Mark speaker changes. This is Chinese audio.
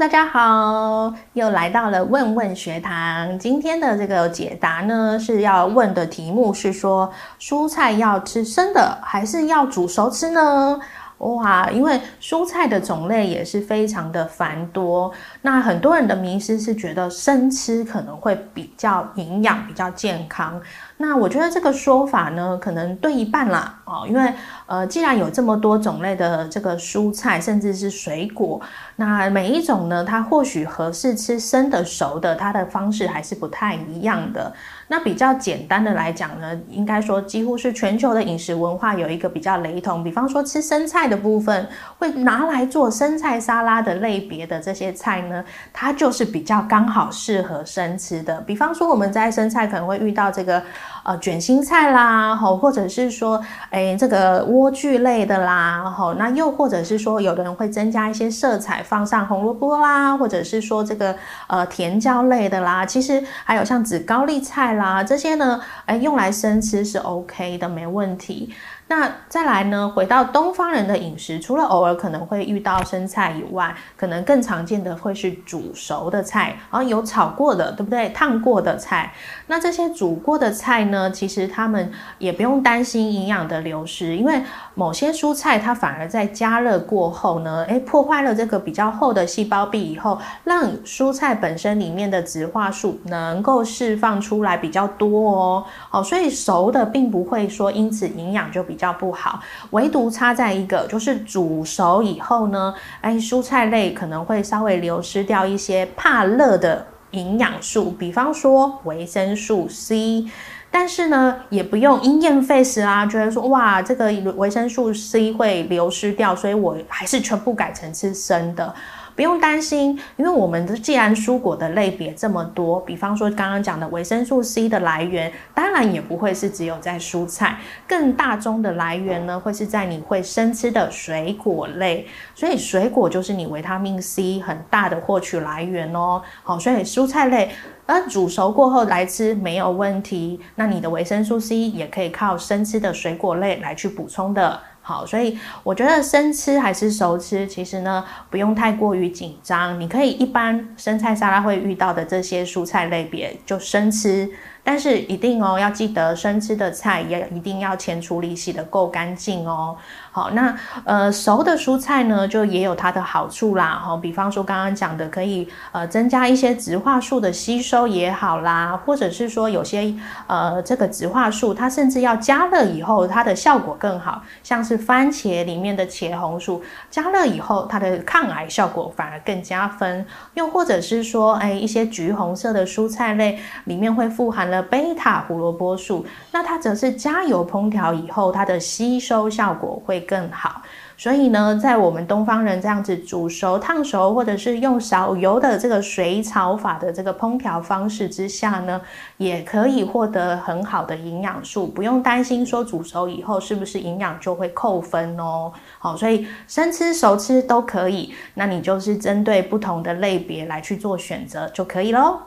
Speaker 1: 大家好，又来到了问问学堂。今天的这个解答呢，是要问的题目是说，蔬菜要吃生的，还是要煮熟吃呢？哇，因为蔬菜的种类也是非常的繁多，那很多人的迷思是觉得生吃可能会比较营养、比较健康。那我觉得这个说法呢，可能对一半啦哦，因为呃，既然有这么多种类的这个蔬菜，甚至是水果，那每一种呢，它或许合适吃生的、熟的，它的方式还是不太一样的。那比较简单的来讲呢，应该说几乎是全球的饮食文化有一个比较雷同。比方说吃生菜的部分，会拿来做生菜沙拉的类别的这些菜呢，它就是比较刚好适合生吃的。比方说我们在生菜可能会遇到这个呃卷心菜啦，吼，或者是说诶这个莴苣类的啦，吼，那又或者是说有的人会增加一些色彩，放上红萝卜啦，或者是说这个呃甜椒类的啦，其实还有像紫高丽菜。啦，这些呢，哎，用来生吃是 OK 的，没问题。那再来呢？回到东方人的饮食，除了偶尔可能会遇到生菜以外，可能更常见的会是煮熟的菜，然后有炒过的，对不对？烫过的菜。那这些煮过的菜呢，其实他们也不用担心营养的流失，因为某些蔬菜它反而在加热过后呢，诶，破坏了这个比较厚的细胞壁以后，让蔬菜本身里面的植化素能够释放出来比较多哦。好，所以熟的并不会说因此营养就比。较不好，唯独差在一个，就是煮熟以后呢，哎，蔬菜类可能会稍微流失掉一些怕热的营养素，比方说维生素 C，但是呢，也不用因噎废食啊，觉得说哇，这个维生素 C 会流失掉，所以我还是全部改成吃生的。不用担心，因为我们的既然蔬果的类别这么多，比方说刚刚讲的维生素 C 的来源，当然也不会是只有在蔬菜，更大宗的来源呢，会是在你会生吃的水果类。所以水果就是你维他命 C 很大的获取来源哦。好，所以蔬菜类，而煮熟过后来吃没有问题。那你的维生素 C 也可以靠生吃的水果类来去补充的。好，所以我觉得生吃还是熟吃，其实呢不用太过于紧张。你可以一般生菜沙拉会遇到的这些蔬菜类别就生吃。但是一定哦，要记得生吃的菜也一定要前处理洗的够干净哦。好，那呃熟的蔬菜呢，就也有它的好处啦。哈，比方说刚刚讲的，可以呃增加一些植化素的吸收也好啦，或者是说有些呃这个植化素它甚至要加热以后，它的效果更好，像是番茄里面的茄红素，加热以后它的抗癌效果反而更加分。又或者是说，哎一些橘红色的蔬菜类里面会富含了贝塔胡萝卜素，那它则是加油烹调以后，它的吸收效果会更好。所以呢，在我们东方人这样子煮熟、烫熟，或者是用少油的这个水炒法的这个烹调方式之下呢，也可以获得很好的营养素，不用担心说煮熟以后是不是营养就会扣分哦。好，所以生吃、熟吃都可以，那你就是针对不同的类别来去做选择就可以喽。